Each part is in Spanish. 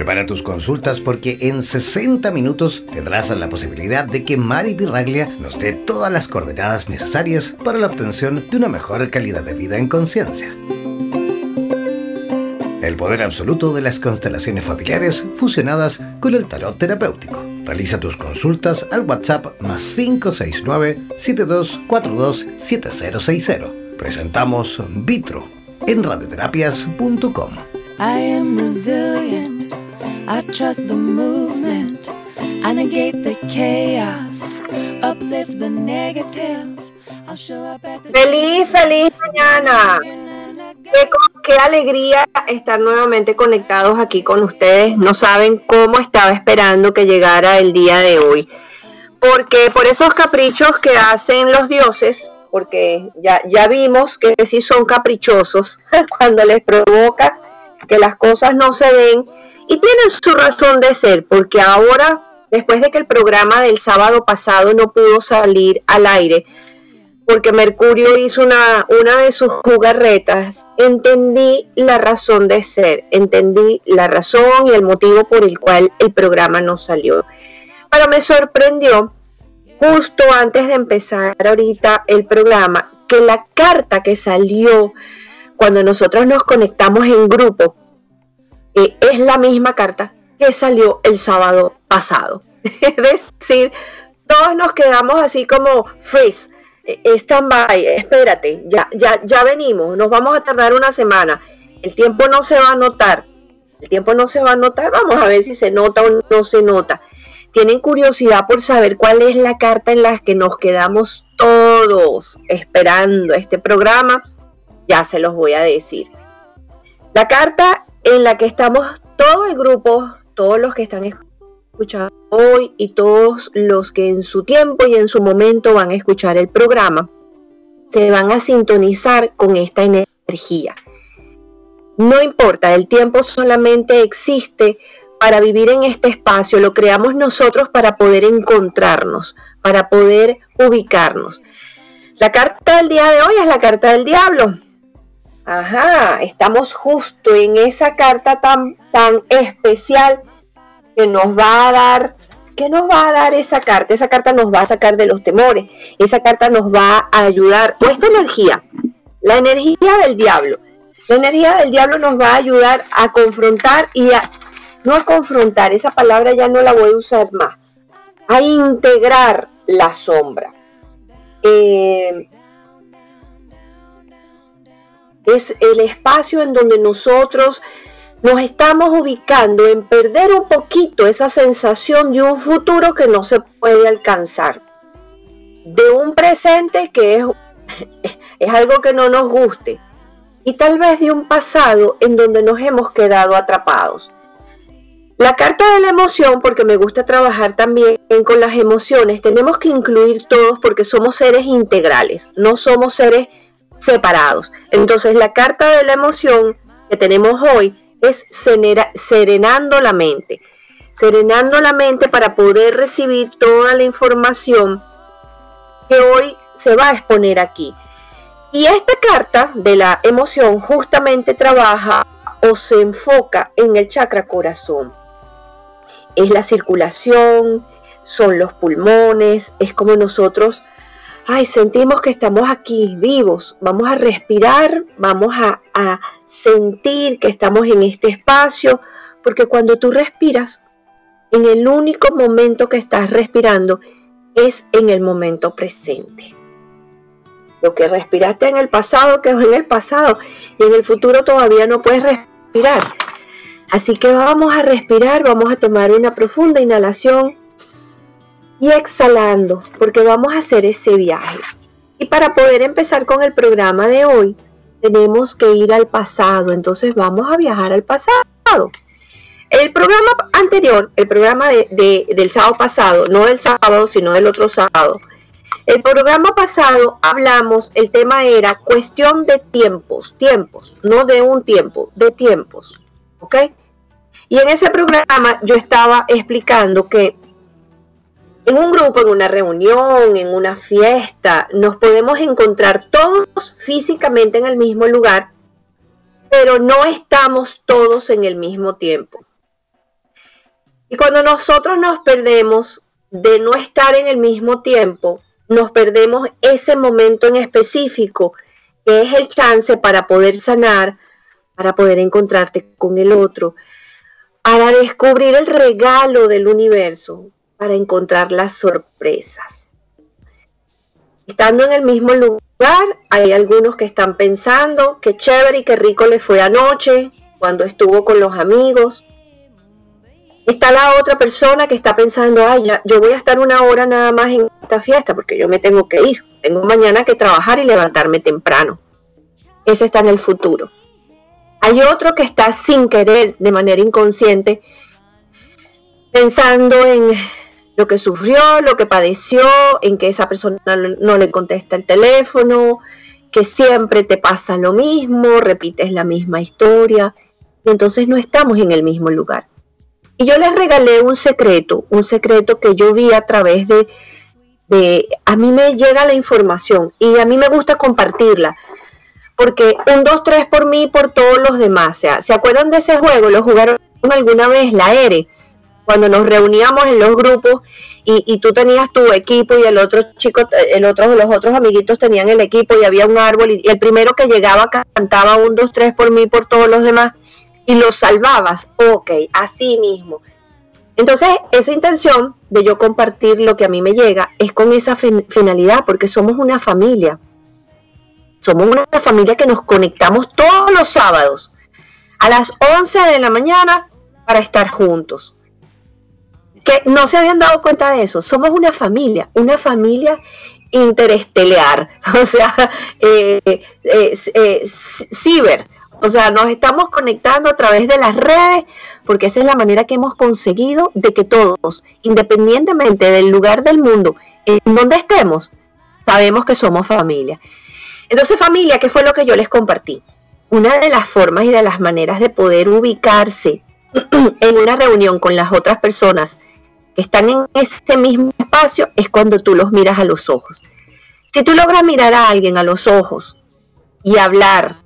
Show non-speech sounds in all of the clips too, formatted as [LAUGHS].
Prepara tus consultas porque en 60 minutos tendrás la posibilidad de que Mari Pirraglia nos dé todas las coordenadas necesarias para la obtención de una mejor calidad de vida en conciencia. El poder absoluto de las constelaciones familiares fusionadas con el tarot terapéutico. Realiza tus consultas al WhatsApp más 569-7242-7060. Presentamos Vitro en radioterapias.com. I am resilient. I trust the movement. I negate the chaos. Uplift the negative. I'll show up at the Feliz, feliz mañana. Qué, qué alegría estar nuevamente conectados aquí con ustedes. No saben cómo estaba esperando que llegara el día de hoy. Porque por esos caprichos que hacen los dioses, porque ya, ya vimos que sí son caprichosos [LAUGHS] cuando les provoca que las cosas no se den y tienen su razón de ser, porque ahora, después de que el programa del sábado pasado no pudo salir al aire, porque Mercurio hizo una, una de sus jugarretas, entendí la razón de ser, entendí la razón y el motivo por el cual el programa no salió. Pero me sorprendió, justo antes de empezar ahorita el programa, que la carta que salió cuando nosotros nos conectamos en grupo eh, es la misma carta que salió el sábado pasado. [LAUGHS] Es decir, todos nos quedamos así como freeze, eh, stand-by, espérate, ya, ya, ya venimos, nos vamos a tardar una semana. El tiempo no se va a notar, el tiempo no se va a notar, vamos a ver si se nota o no se nota. Tienen curiosidad por saber cuál es la carta en la que nos quedamos todos esperando este programa, ya se los voy a decir. La carta en la que estamos todo el grupo, todos los que están escuchando hoy y todos los que en su tiempo y en su momento van a escuchar el programa, se van a sintonizar con esta energía. No importa, el tiempo solamente existe para vivir en este espacio, lo creamos nosotros para poder encontrarnos, para poder ubicarnos. La carta del día de hoy es la carta del diablo. Ajá, estamos justo en esa carta tan, tan especial que nos va a dar, que nos va a dar esa carta. Esa carta nos va a sacar de los temores. Esa carta nos va a ayudar. O esta energía, la energía del diablo. La energía del diablo nos va a ayudar a confrontar y a, no a confrontar, esa palabra ya no la voy a usar más, a integrar la sombra. Eh, es el espacio en donde nosotros nos estamos ubicando en perder un poquito esa sensación de un futuro que no se puede alcanzar, de un presente que es, [LAUGHS] es algo que no nos guste y tal vez de un pasado en donde nos hemos quedado atrapados. La carta de la emoción, porque me gusta trabajar también con las emociones, tenemos que incluir todos porque somos seres integrales, no somos seres separados. Entonces la carta de la emoción que tenemos hoy es serenando la mente. Serenando la mente para poder recibir toda la información que hoy se va a exponer aquí. Y esta carta de la emoción justamente trabaja o se enfoca en el chakra corazón. Es la circulación, son los pulmones, es como nosotros ay, sentimos que estamos aquí vivos, vamos a respirar, vamos a, a sentir que estamos en este espacio, porque cuando tú respiras, en el único momento que estás respirando es en el momento presente. Lo que respiraste en el pasado quedó en el pasado y en el futuro todavía no puedes respirar. Así que vamos a respirar, vamos a tomar una profunda inhalación y exhalando, porque vamos a hacer ese viaje. Y para poder empezar con el programa de hoy, tenemos que ir al pasado, entonces vamos a viajar al pasado. El programa anterior, el programa de, del sábado pasado, no del sábado, sino del otro sábado, el programa pasado hablamos, el tema era cuestión de tiempos, tiempos, no de un tiempo, de tiempos, ¿ok? Y en ese programa yo estaba explicando que en un grupo, en una reunión, en una fiesta, nos podemos encontrar todos físicamente en el mismo lugar, pero no estamos todos en el mismo tiempo. Y cuando nosotros nos perdemos de no estar en el mismo tiempo, nos perdemos ese momento en específico, que es el chance para poder sanar, para poder encontrarte con el otro, para descubrir el regalo del universo, para encontrar las sorpresas. Estando en el mismo lugar, hay algunos que están pensando que chévere y qué rico le fue anoche, cuando estuvo con los amigos. Está la otra persona que está pensando, ay, ya, yo voy a estar una hora nada más en esta fiesta porque yo me tengo que ir. Tengo mañana que trabajar y levantarme temprano. Ese está en el futuro. Hay otro que está sin querer, de manera inconsciente, pensando en lo que sufrió, lo que padeció, en que esa persona no le contesta el teléfono, que siempre te pasa lo mismo, repites la misma historia, y entonces no estamos en el mismo lugar. Y yo les regalé un secreto, un secreto que yo vi a través de, de, a mí me llega la información y a mí me gusta compartirla, porque un 2, 3 por mí y por todos los demás, o sea, ¿se acuerdan de ese juego? ¿Lo jugaron alguna vez? La ERE cuando nos reuníamos en los grupos y, tú tenías tu equipo y el otro chico, el otro, los otros amiguitos tenían el equipo y había un árbol y, el primero que llegaba cantaba un, dos, tres por mí, por todos los demás y los salvabas. Ok, así mismo. Entonces, esa intención de yo compartir lo que a mí me llega es con esa finalidad, porque somos una familia. Somos una familia que nos conectamos todos los sábados a las 11 de la mañana para estar juntos que no se habían dado cuenta de eso. Somos una familia, una familia interestelar, [LAUGHS] o sea, eh, eh, eh, ciber. O sea, nos estamos conectando a través de las redes porque esa es la manera que hemos conseguido de que todos, independientemente del lugar del mundo en donde estemos, sabemos que somos familia. Entonces, familia, ¿qué fue lo que yo les compartí? Una de las formas y de las maneras de poder ubicarse [CLEARS THROAT] en una reunión con las otras personas están en ese mismo espacio es cuando tú los miras a los ojos. Si tú logras mirar a alguien a los ojos y hablar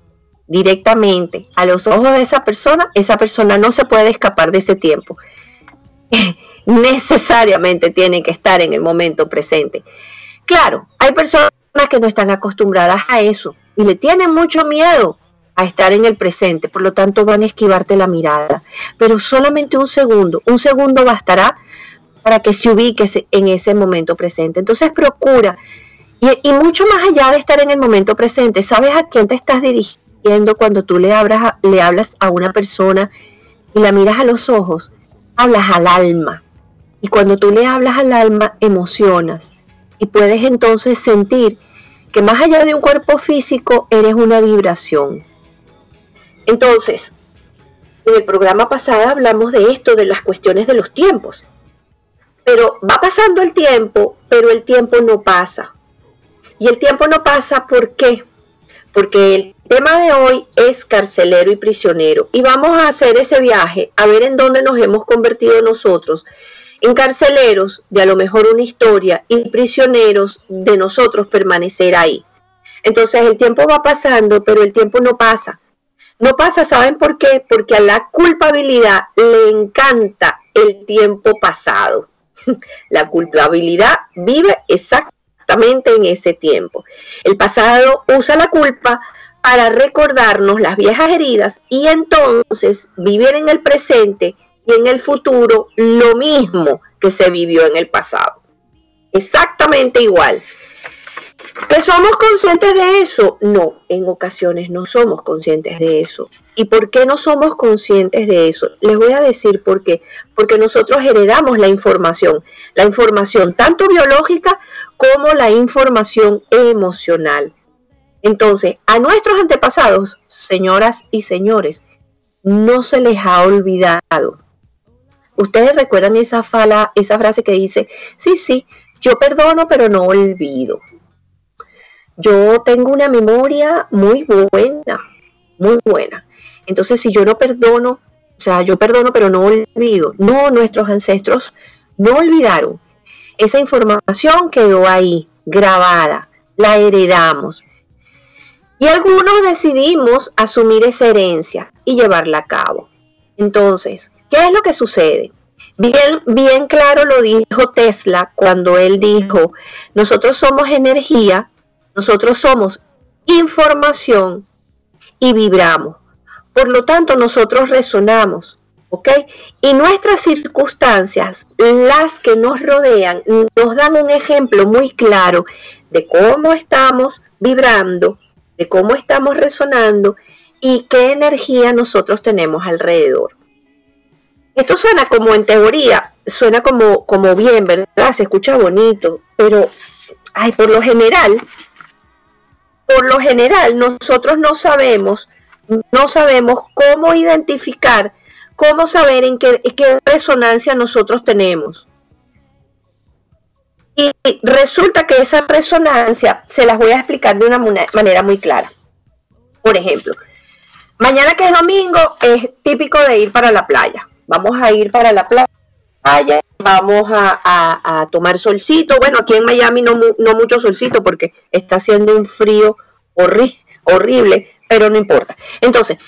directamente a los ojos de esa persona, esa persona no se puede escapar de ese tiempo. [LAUGHS] Necesariamente tiene que estar en el momento presente. Claro, hay personas que no están acostumbradas a eso y le tienen mucho miedo a estar en el presente, por lo tanto van a esquivarte la mirada. Pero solamente un segundo, un segundo bastará para que se ubique en ese momento presente. Entonces procura, y, mucho más allá de estar en el momento presente, ¿sabes a quién te estás dirigiendo cuando tú le, le hablas a una persona y la miras a los ojos? Hablas al alma. Y cuando tú le hablas al alma, emocionas. Y puedes entonces sentir que más allá de un cuerpo físico, eres una vibración. Entonces, en el programa pasado hablamos de esto, de las cuestiones de los tiempos. Pero va pasando el tiempo, pero el tiempo no pasa. Y el tiempo no pasa, ¿por qué? Porque el tema de hoy es carcelero y prisionero. Y vamos a hacer ese viaje a ver en dónde nos hemos convertido nosotros. En carceleros de a lo mejor una historia y prisioneros de nosotros permanecer ahí. Entonces el tiempo va pasando, pero el tiempo no pasa. No pasa, ¿saben por qué? Porque a la culpabilidad le encanta el tiempo pasado. [LAUGHS] La culpabilidad vive exactamente en ese tiempo. El pasado usa la culpa para recordarnos las viejas heridas y entonces vivir en el presente y en el futuro lo mismo que se vivió en el pasado. Exactamente igual. ¿Que somos conscientes de eso? No, en ocasiones no somos conscientes de eso. ¿Y por qué no somos conscientes de eso? Les voy a decir por qué. Porque nosotros heredamos la información, la información tanto biológica como la información emocional. Entonces, a nuestros antepasados, señoras y señores, no se les ha olvidado. Ustedes recuerdan esa, fala, esa frase que dice, sí, sí, yo perdono pero no olvido. Yo tengo una memoria muy buena, muy buena. Entonces, si yo no perdono, o sea, yo perdono pero no olvido. No, nuestros ancestros no olvidaron. Esa información quedó ahí, grabada, la heredamos. Y algunos decidimos asumir esa herencia y llevarla a cabo. Entonces, ¿qué es lo que sucede? Bien, bien claro lo dijo Tesla cuando él dijo, nosotros somos energía, nosotros somos información y vibramos. Por lo tanto, nosotros resonamos, ¿ok? Y nuestras circunstancias, las que nos rodean, nos dan un ejemplo muy claro de cómo estamos vibrando de cómo estamos resonando y qué energía nosotros tenemos alrededor. Esto suena como en teoría, suena como, como bien, ¿verdad? Se escucha bonito, pero ay, por lo general, por lo general nosotros no sabemos, no sabemos cómo identificar, cómo saber en qué, qué resonancia nosotros tenemos. Y resulta que esa resonancia se las voy a explicar de una manera muy clara. Por ejemplo, mañana que es domingo es típico de ir para la playa. Vamos a ir para la playa, vamos a, tomar solcito. Bueno, aquí en Miami no, no mucho solcito porque está haciendo un frío horrible, pero no importa. Entonces,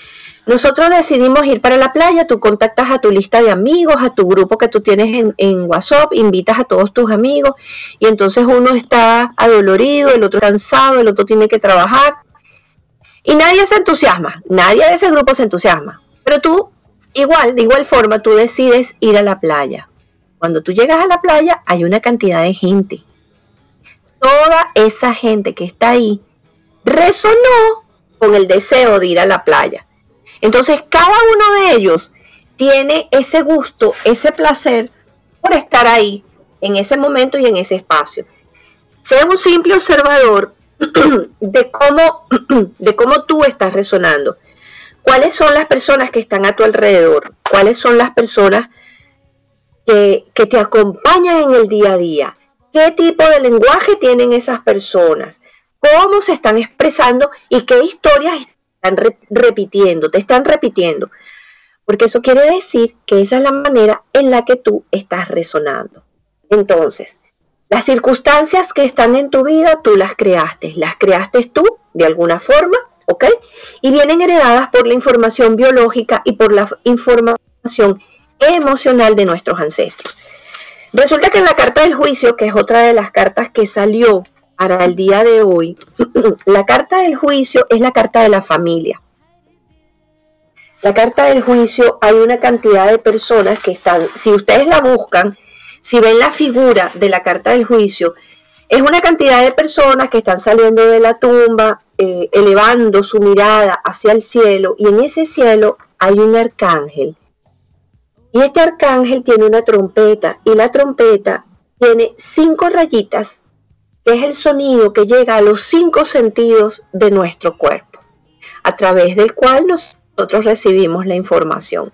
nosotros decidimos ir para la playa, tú contactas a tu lista de amigos, a tu grupo que tú tienes en, WhatsApp, invitas a todos tus amigos y entonces uno está adolorido, el otro cansado, el otro tiene que trabajar y nadie se entusiasma, nadie de ese grupo se entusiasma, pero tú igual, de igual forma, tú decides ir a la playa. Cuando tú llegas a la playa hay una cantidad de gente. Toda esa gente que está ahí resonó con el deseo de ir a la playa. Entonces, cada uno de ellos tiene ese gusto, ese placer por estar ahí, en ese momento y en ese espacio. Sea un simple observador [CLEARS THROAT] de cómo, [CLEARS THROAT] de cómo tú estás resonando. ¿Cuáles son las personas que están a tu alrededor? ¿Cuáles son las personas que, te acompañan en el día a día? ¿Qué tipo de lenguaje tienen esas personas? ¿Cómo se están expresando y qué historias están repitiendo, te están repitiendo. Porque eso quiere decir que esa es la manera en la que tú estás resonando. Entonces, las circunstancias que están en tu vida, tú las creaste, las creaste tú de alguna forma, ¿ok? Y vienen heredadas por la información biológica y por la información emocional de nuestros ancestros. Resulta que en la carta del juicio, que es otra de las cartas que salió para el día de hoy, [CLEARS THROAT] la carta del juicio es la carta de la familia. La carta del juicio hay una cantidad de personas que están, si ustedes la buscan, si ven la figura de la carta del juicio, es una cantidad de personas que están saliendo de la tumba, eh, elevando su mirada hacia el cielo, y en ese cielo hay un arcángel. Y este arcángel tiene una trompeta, y la trompeta tiene cinco rayitas es el sonido que llega a los cinco sentidos de nuestro cuerpo, a través del cual nosotros recibimos la información.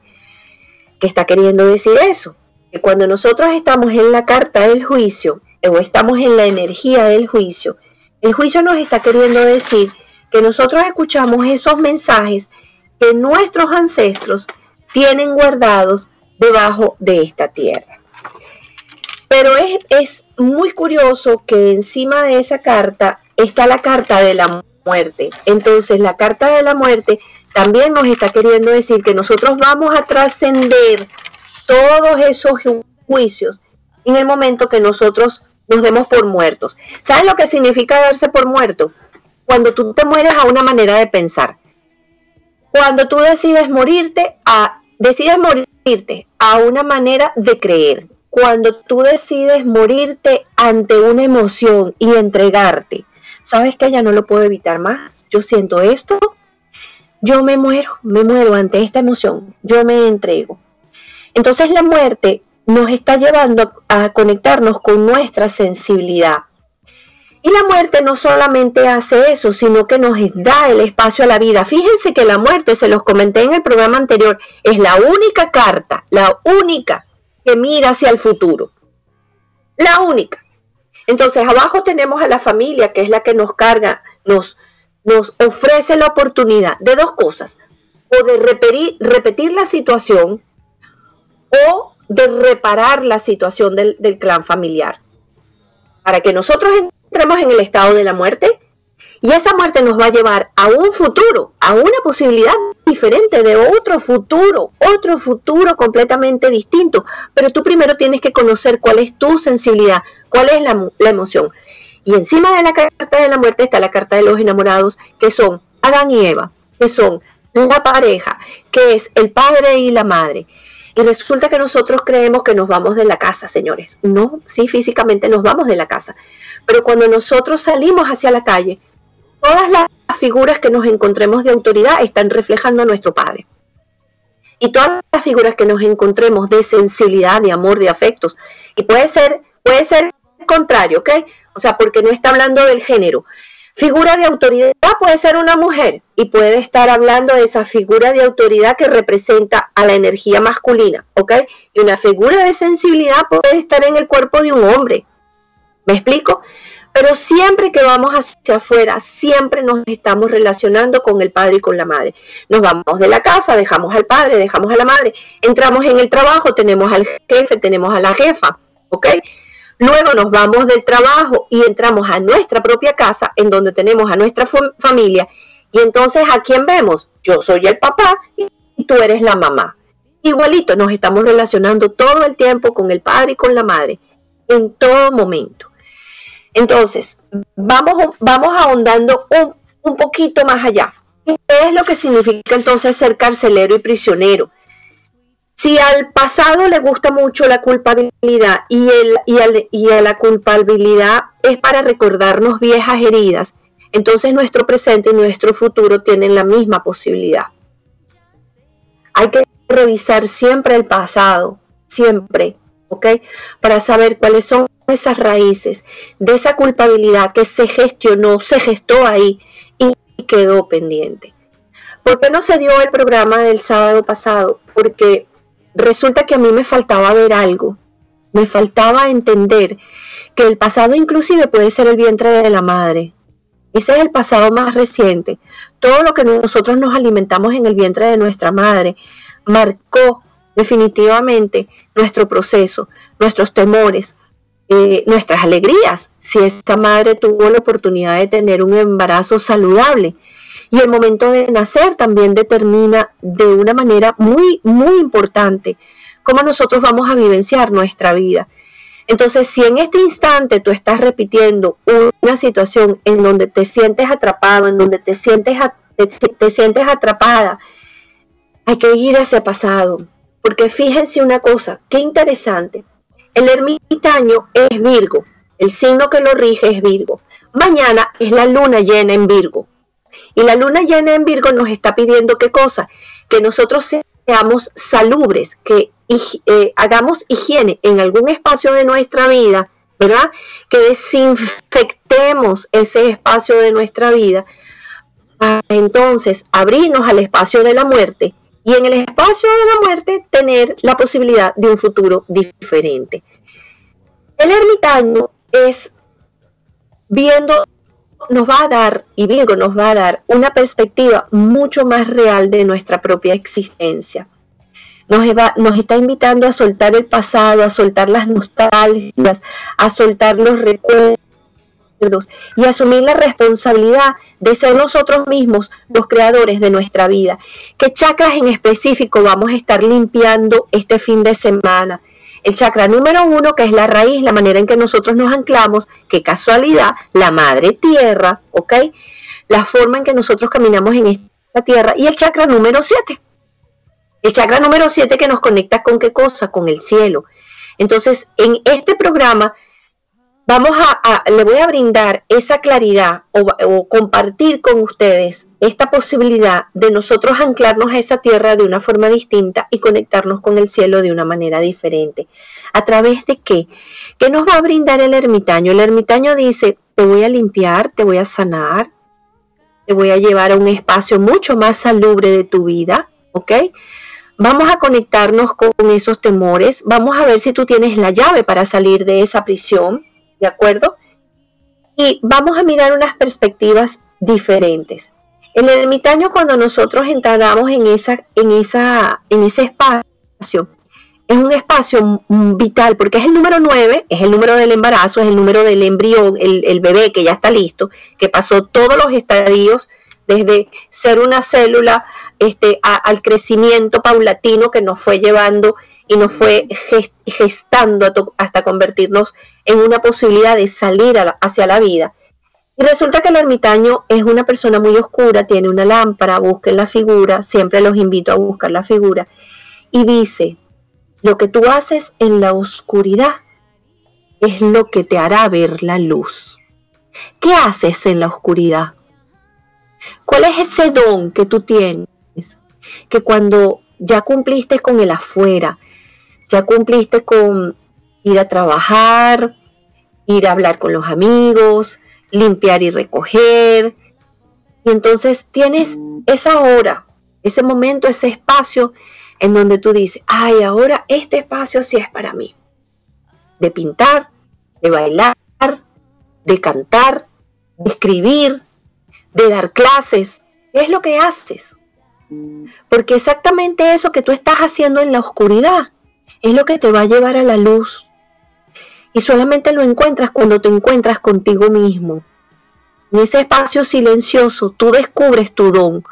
¿Qué está queriendo decir eso? Que cuando nosotros estamos en la carta del juicio o estamos en la energía del juicio, el juicio nos está queriendo decir que nosotros escuchamos esos mensajes que nuestros ancestros tienen guardados debajo de esta tierra. Pero es, es muy curioso que encima de esa carta está la carta de la muerte. Entonces la carta de la muerte también nos está queriendo decir que nosotros vamos a trascender todos esos juicios en el momento que nosotros nos demos por muertos. ¿Sabes lo que significa darse por muerto? Cuando tú te mueres a una manera de pensar. Cuando tú decides morirte a decides morirte a una manera de creer cuando tú decides morirte ante una emoción y entregarte. sabes que ya no lo puedo evitar más, yo siento esto, yo me muero, me muero ante esta emoción, yo me entrego. Entonces la muerte nos está llevando a conectarnos con nuestra sensibilidad. Y la muerte no solamente hace eso, sino que nos da el espacio a la vida. Fíjense que la muerte, se los comenté en el programa anterior, es la única carta, la única que mira hacia el futuro. La única. Entonces, abajo tenemos a la familia, que es la que nos carga, nos, nos ofrece la oportunidad de dos cosas. O de repetir, repetir la situación o de reparar la situación del, del clan familiar. Para que nosotros entremos en el estado de la muerte y esa muerte nos va a llevar a un futuro, a una posibilidad diferente de otro futuro, otro futuro completamente distinto. Pero tú primero tienes que conocer cuál es tu sensibilidad, cuál es la, emoción. Y encima de la carta de la muerte está la carta de los enamorados, que son Adán y Eva, que son la pareja, que es el padre y la madre. Y resulta que nosotros creemos que nos vamos de la casa, señores. No, sí, físicamente nos vamos de la casa. Pero cuando nosotros salimos hacia la calle, todas las figuras que nos encontremos de autoridad están reflejando a nuestro Padre. Y todas las figuras que nos encontremos de sensibilidad, de amor, de afectos. Y puede ser, puede ser contrario, ¿ok? O sea, porque no está hablando del género. Figura de autoridad puede ser una mujer y puede estar hablando de esa figura de autoridad que representa a la energía masculina, ¿ok? Y una figura de sensibilidad puede estar en el cuerpo de un hombre. ¿Me explico? Pero siempre que vamos hacia afuera, siempre nos estamos relacionando con el padre y con la madre. Nos vamos de la casa, dejamos al padre, dejamos a la madre, entramos en el trabajo, tenemos al jefe, tenemos a la jefa, ¿ok? Luego nos vamos del trabajo y entramos a nuestra propia casa, en donde tenemos a nuestra familia. Y entonces, ¿a quién vemos? Yo soy el papá y tú eres la mamá. Igualito, nos estamos relacionando todo el tiempo con el padre y con la madre, en todo momento. Entonces, vamos, vamos ahondando un, un poquito más allá. ¿Qué es lo que significa entonces ser carcelero y prisionero? Si al pasado le gusta mucho la culpabilidad y, el, y, y a la culpabilidad es para recordarnos viejas heridas, entonces nuestro presente y nuestro futuro tienen la misma posibilidad. Hay que revisar siempre el pasado, siempre, ¿ok? Para saber cuáles son esas raíces de esa culpabilidad que se gestionó, se gestó ahí y quedó pendiente. ¿Por qué no se dio el programa del sábado pasado? Porque resulta que a mí me faltaba ver algo, me faltaba entender que el pasado inclusive puede ser el vientre de la madre. Ese es el pasado más reciente. Todo lo que nosotros nos alimentamos en el vientre de nuestra madre marcó definitivamente nuestro proceso, nuestros temores, eh, nuestras alegrías, si esta madre tuvo la oportunidad de tener un embarazo saludable. Y el momento de nacer también determina de una manera muy, muy importante cómo nosotros vamos a vivenciar nuestra vida. Entonces, si en este instante tú estás repitiendo una situación en donde te sientes atrapado, en donde te sientes, te sientes atrapada, hay que ir a ese pasado. Porque fíjense una cosa, qué interesante. El ermitaño es Virgo, el signo que lo rige es Virgo. Mañana es la luna llena en Virgo. Y la luna llena en Virgo nos está pidiendo qué cosa? Que nosotros seamos salubres, que eh, hagamos higiene en algún espacio de nuestra vida, ¿verdad? Que desinfectemos ese espacio de nuestra vida para entonces abrirnos al espacio de la muerte y en el espacio de la muerte tener la posibilidad de un futuro diferente. El ermitaño es viendo, nos va a dar, y Virgo nos va a dar una perspectiva mucho más real de nuestra propia existencia. Nos, nos está invitando a soltar el pasado, a soltar las nostalgias, a soltar los recuerdos y asumir la responsabilidad de ser nosotros mismos los creadores de nuestra vida. ¿Qué chakras en específico vamos a estar limpiando este fin de semana? El chakra número uno, que es la raíz, la manera en que nosotros nos anclamos, qué casualidad, la madre tierra, ¿ok? La forma en que nosotros caminamos en esta tierra. Y el chakra número siete. El chakra número siete que nos conecta con qué cosa, con el cielo. Entonces, en este programa vamos a, le voy a brindar esa claridad o, compartir con ustedes esta posibilidad de nosotros anclarnos a esa tierra de una forma distinta y conectarnos con el cielo de una manera diferente. ¿A través de qué? ¿Qué nos va a brindar el ermitaño? El ermitaño dice, te voy a limpiar, te voy a sanar, te voy a llevar a un espacio mucho más salubre de tu vida, ¿ok? Vamos a conectarnos con esos temores, vamos a ver si tú tienes la llave para salir de esa prisión, ¿de acuerdo? Y vamos a mirar unas perspectivas diferentes. El ermitaño cuando nosotros entramos en, esa, en, esa, en ese espacio, es un espacio vital porque es el número 9, es el número del embarazo, es el número del embrión, el, bebé que ya está listo, que pasó todos los estadios desde ser una célula este, al crecimiento paulatino que nos fue llevando y nos fue gestando hasta convertirnos en una posibilidad de salir hacia la vida. Y resulta que el ermitaño es una persona muy oscura, tiene una lámpara, busquen la figura, siempre los invito a buscar la figura, y dice, lo que tú haces en la oscuridad es lo que te hará ver la luz. ¿Qué haces en la oscuridad? ¿Cuál es ese don que tú tienes? Que cuando ya cumpliste con el afuera, ya cumpliste con ir a trabajar, ir a hablar con los amigos, limpiar y recoger, y entonces tienes esa hora, ese momento, ese espacio en donde tú dices, ay, ahora este espacio sí es para mí. De pintar, de bailar, de cantar, de escribir, de dar clases. ¿Qué es lo que haces? Porque exactamente eso que tú estás haciendo en la oscuridad es lo que te va a llevar a la luz. Y solamente lo encuentras cuando te encuentras contigo mismo. En ese espacio silencioso tú descubres tu don.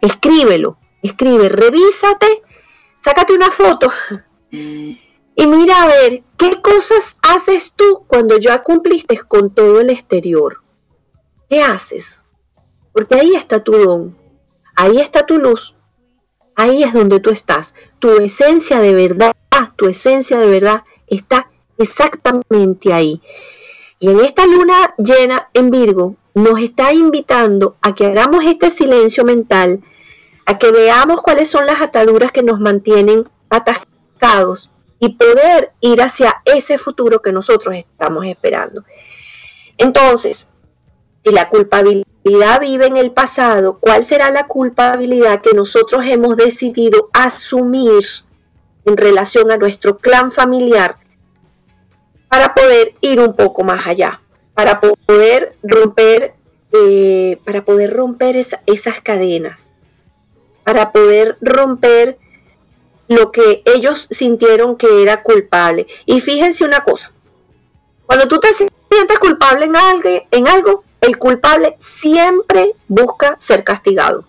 Escríbelo, escribe, revísate sácate una foto y mira a ver qué cosas haces tú cuando ya cumpliste con todo el exterior. ¿Qué haces? Porque ahí está tu don, ahí está tu luz, ahí es donde tú estás. Tu esencia de verdad, tu esencia de verdad está exactamente ahí. Y en esta luna llena en Virgo nos está invitando a que hagamos este silencio mental a que veamos cuáles son las ataduras que nos mantienen atascados y poder ir hacia ese futuro que nosotros estamos esperando. Entonces, si la culpabilidad vive en el pasado, ¿cuál será la culpabilidad que nosotros hemos decidido asumir en relación a nuestro clan familiar para poder ir un poco más allá, para poder romper, eh, para poder romper esas cadenas? para poder romper lo que ellos sintieron que era culpable. Y fíjense una cosa, cuando tú te sientes culpable en en algo, el culpable siempre busca ser castigado.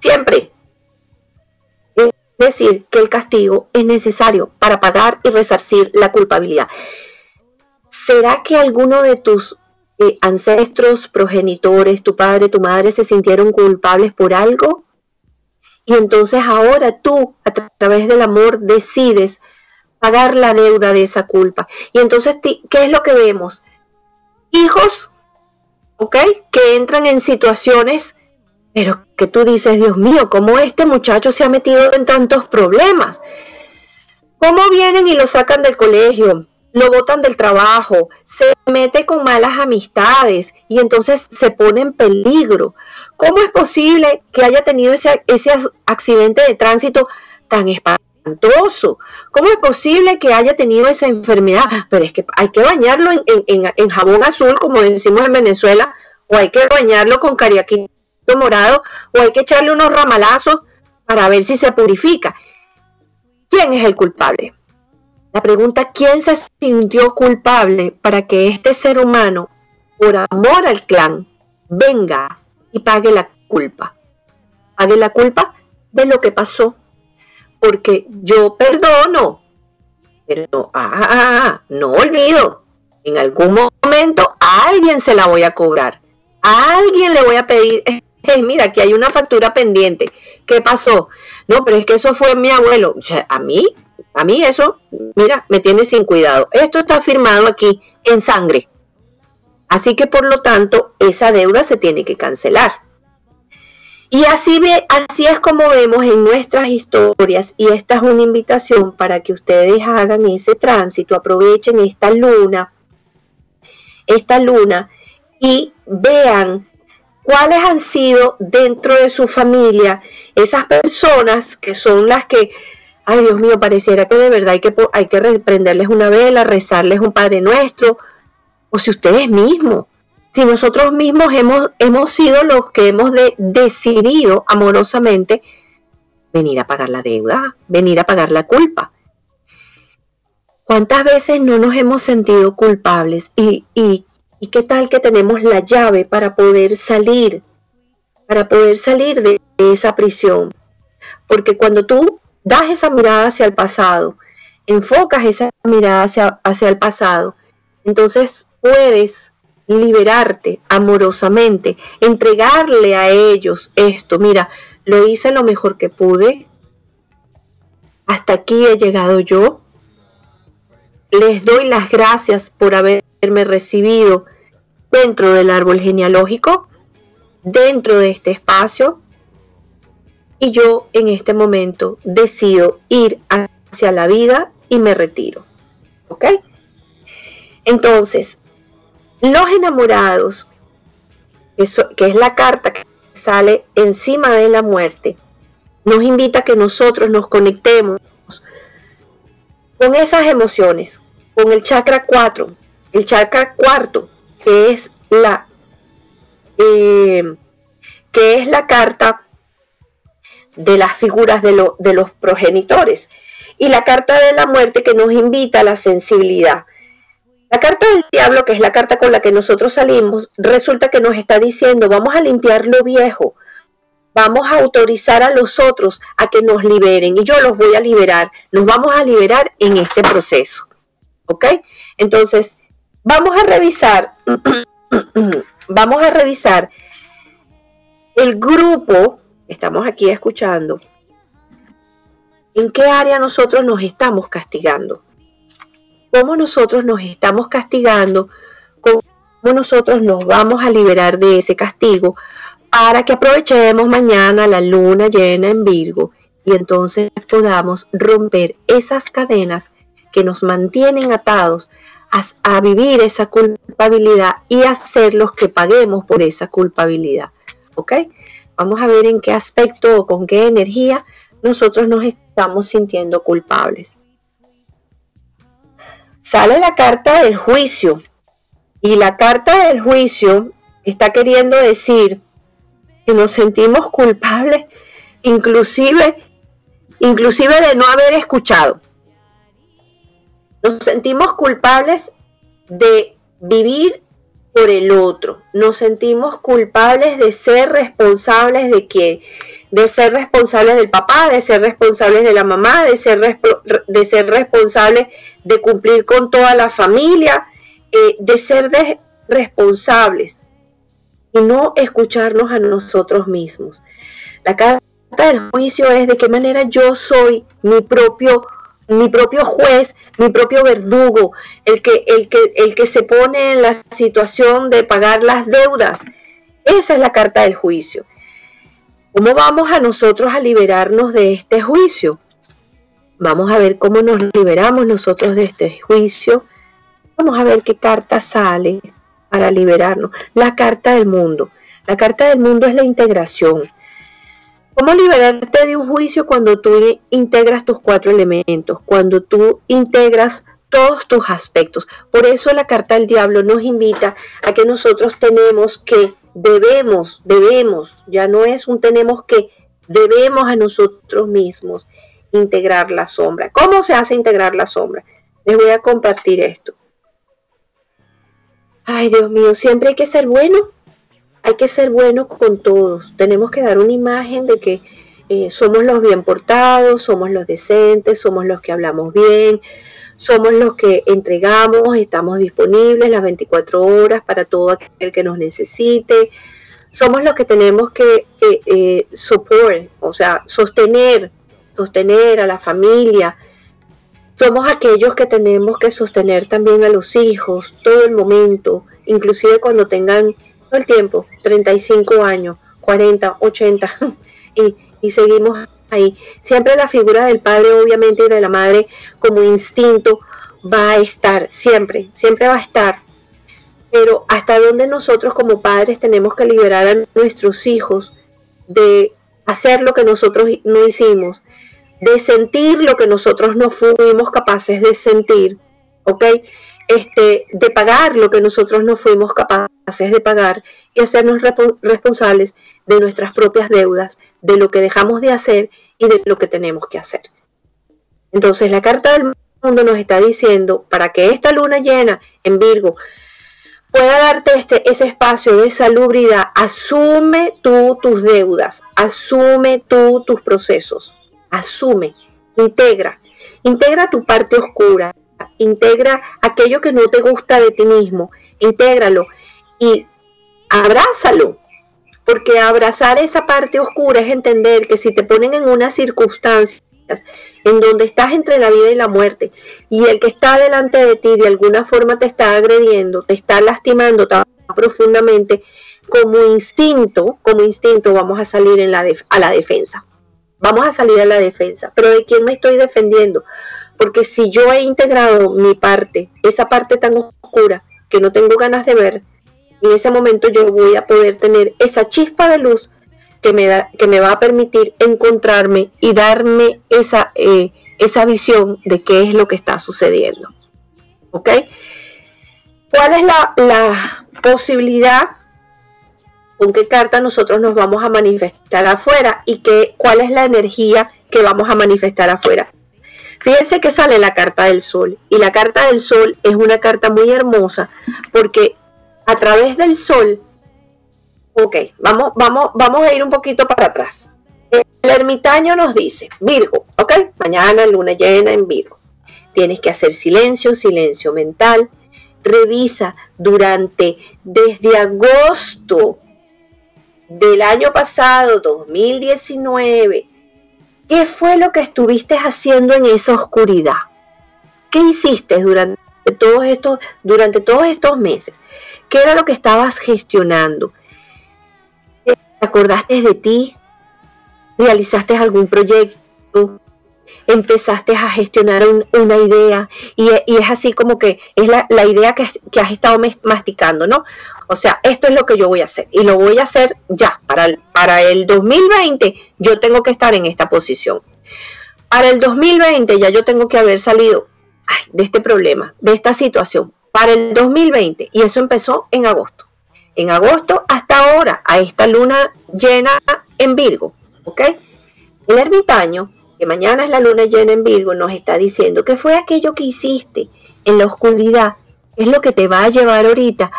Siempre. Decir, que el castigo es necesario para pagar y resarcir la culpabilidad. ¿Será que alguno de tus eh, ancestros, progenitores, tu padre, tu madre se sintieron culpables por algo? Y entonces ahora tú, a través del amor, decides pagar la deuda de esa culpa. Y entonces, ¿qué es lo que vemos? Hijos, ¿ok? Que entran en situaciones, pero que tú dices, Dios mío, ¿cómo este muchacho se ha metido en tantos problemas? ¿Cómo vienen y lo sacan del colegio? Lo botan del trabajo, se mete con malas amistades y entonces se pone en peligro. ¿Cómo es posible que haya tenido ese, accidente de tránsito tan espantoso? ¿Cómo es posible que haya tenido esa enfermedad? Pero es que hay que bañarlo en, jabón azul, como decimos en Venezuela, o hay que bañarlo con cariaquito morado, o hay que echarle unos ramalazos para ver si se purifica. ¿Quién es el culpable? La pregunta, ¿quién se sintió culpable para que este ser humano, por amor al clan, venga y pague la culpa. Pague la culpa de lo que pasó. Porque yo perdono, pero ah, no olvido. En algún momento alguien se la voy a cobrar. Alguien le voy a pedir, mira, aquí hay una factura pendiente. ¿Qué pasó? No, pero es que eso fue mi abuelo. a mí, A mí eso, mira, me tiene sin cuidado. Esto está firmado aquí en sangre. Así que por lo tanto, esa deuda se tiene que cancelar. Y así, ve, así es como vemos en nuestras historias, y esta es una invitación para que ustedes hagan ese tránsito, aprovechen esta luna, esta luna, y vean cuáles han sido dentro de su familia esas personas que son las que, ay Dios mío, pareciera que de verdad hay que, hay que prenderles una vela, rezarles un Padre Nuestro, o si ustedes mismos si nosotros mismos hemos, hemos sido los que hemos decidido amorosamente venir a pagar la deuda, venir a pagar la culpa. ¿Cuántas veces no nos hemos sentido culpables? ¿Y, y, y qué tal que tenemos la llave para poder salir, para poder salir de esa prisión? Porque cuando tú das esa mirada hacia el pasado, enfocas esa mirada hacia, hacia el pasado, entonces puedes liberarte amorosamente, entregarle a ellos esto. Mira, lo hice lo mejor que pude. Hasta aquí he llegado yo. Les doy las gracias por haberme recibido dentro del árbol genealógico, dentro de este espacio. Y yo en este momento decido ir hacia la vida y me retiro. ¿Ok? Entonces, los enamorados, eso, que es la carta que sale encima de la muerte, nos invita a que nosotros nos conectemos con esas emociones, con el chakra 4, el chakra cuarto, que es la eh, que es la carta de las figuras de, de los progenitores y la carta de la muerte que nos invita a la sensibilidad. La carta del diablo, que es la carta con la que nosotros salimos, resulta que nos está diciendo, vamos a limpiar lo viejo, vamos a autorizar a los otros a que nos liberen y yo los voy a liberar, nos vamos a liberar en este proceso. ¿Ok? Entonces, vamos a revisar, [CLEARS THROAT] vamos a revisar el grupo, estamos aquí escuchando, en qué área nosotros nos estamos castigando cómo nosotros nos estamos castigando, cómo nosotros nos vamos a liberar de ese castigo para que aprovechemos mañana la luna llena en Virgo y entonces podamos romper esas cadenas que nos mantienen atados a, vivir esa culpabilidad y hacer los que paguemos por esa culpabilidad. ¿Ok? Vamos a ver en qué aspecto o con qué energía nosotros nos estamos sintiendo culpables sale la carta del juicio y la carta del juicio está queriendo decir que nos sentimos culpables inclusive inclusive de no haber escuchado. Nos sentimos culpables de vivir por el otro. Nos sentimos culpables de ser responsables de que de ser responsables del papá, de ser responsables de la mamá, de ser, de ser responsables de cumplir con toda la familia, eh, de ser responsables y no escucharnos a nosotros mismos. La carta del juicio es de qué manera yo soy mi propio mi propio juez, mi propio verdugo, el que, el que, el que se pone en la situación de pagar las deudas. Esa es la carta del juicio. ¿Cómo vamos a nosotros a liberarnos de este juicio? Vamos a ver cómo nos liberamos nosotros de este juicio. Vamos a ver qué carta sale para liberarnos. La carta del mundo. La carta del mundo es la integración. ¿Cómo liberarte de un juicio cuando tú integras tus cuatro elementos? Cuando tú integras todos tus aspectos. Por eso la carta del diablo nos invita a que nosotros tenemos que, debemos, debemos, ya no es un tenemos que, debemos a nosotros mismos integrar la sombra. ¿Cómo se hace integrar la sombra? Les voy a compartir esto. Ay, Dios mío, siempre hay que ser bueno hay que ser buenos con todos. Tenemos que dar una imagen de que eh, somos los bien portados, somos los decentes, somos los que hablamos bien, somos los que entregamos, estamos disponibles las 24 horas para todo aquel que nos necesite. Somos los que tenemos que eh, eh o sea, sostener, sostener a la familia. somos aquellos que tenemos que sostener también a los hijos todo el momento, inclusive cuando tengan todo el tiempo, 35 años, 40, 80, [LAUGHS] y, y seguimos ahí. Siempre la figura del padre, obviamente, y de la madre como instinto va a estar, siempre, siempre va a estar. Pero hasta dónde nosotros como padres tenemos que liberar a nuestros hijos de hacer lo que nosotros no hicimos, de sentir lo que nosotros no fuimos capaces de sentir, ¿ok? Este, de pagar lo que nosotros no fuimos capaces de pagar y hacernos responsables de nuestras propias deudas, de lo que dejamos de hacer y de lo que tenemos que hacer. Entonces la carta del mundo nos está diciendo, para que esta luna llena en Virgo pueda darte este, ese espacio de salubridad, asume tú tus deudas, asume tú tus procesos, asume, integra, integra tu parte oscura, integra aquello que no te gusta de ti mismo, intégralo y abrázalo, porque abrazar esa parte oscura es entender que si te ponen en unas circunstancias en donde estás entre la vida y la muerte y el que está delante de ti de alguna forma te está agrediendo, te está lastimando tan profundamente, como instinto, como instinto vamos a salir en a la defensa vamos a salir a la defensa. Pero ¿de quién me estoy defendiendo? Porque si yo he integrado mi parte, esa parte tan oscura que no tengo ganas de ver, en ese momento yo voy a poder tener esa chispa de luz que me, da, que me va a permitir encontrarme y darme esa, eh, esa visión de qué es lo que está sucediendo. ¿Ok? ¿Cuál es la, la posibilidad con qué carta nosotros nos vamos a manifestar afuera y qué, cuál es la energía que vamos a manifestar afuera. Fíjense que sale la carta del sol y la carta del sol es una carta muy hermosa porque a través del sol, ok, vamos, vamos, vamos a ir un poquito para atrás. El ermitaño nos dice, Virgo, ok, mañana luna llena en Virgo. Tienes que hacer silencio, silencio mental. Revisa durante desde agosto del año pasado, 2019, ¿qué fue lo que estuviste haciendo en esa oscuridad? ¿Qué hiciste durante todos estos, durante todos estos meses? ¿Qué era lo que estabas gestionando? ¿Te acordaste de ti? ¿Realizaste algún proyecto? empezaste a gestionar una idea y, es así como que es la, idea que, que, has estado masticando, ¿no? O sea, esto es lo que yo voy a hacer y lo voy a hacer ya. Para el, para el 2020 yo tengo que estar en esta posición. Para el 2020 ya yo tengo que haber salido de este problema, de esta situación. Para el 2020 y eso empezó en agosto. En agosto hasta ahora, a esta luna llena en Virgo, ¿ok? El ermitaño, que mañana es la luna llena en Virgo, nos está diciendo que fue aquello que hiciste en la oscuridad, es lo que te va a llevar ahorita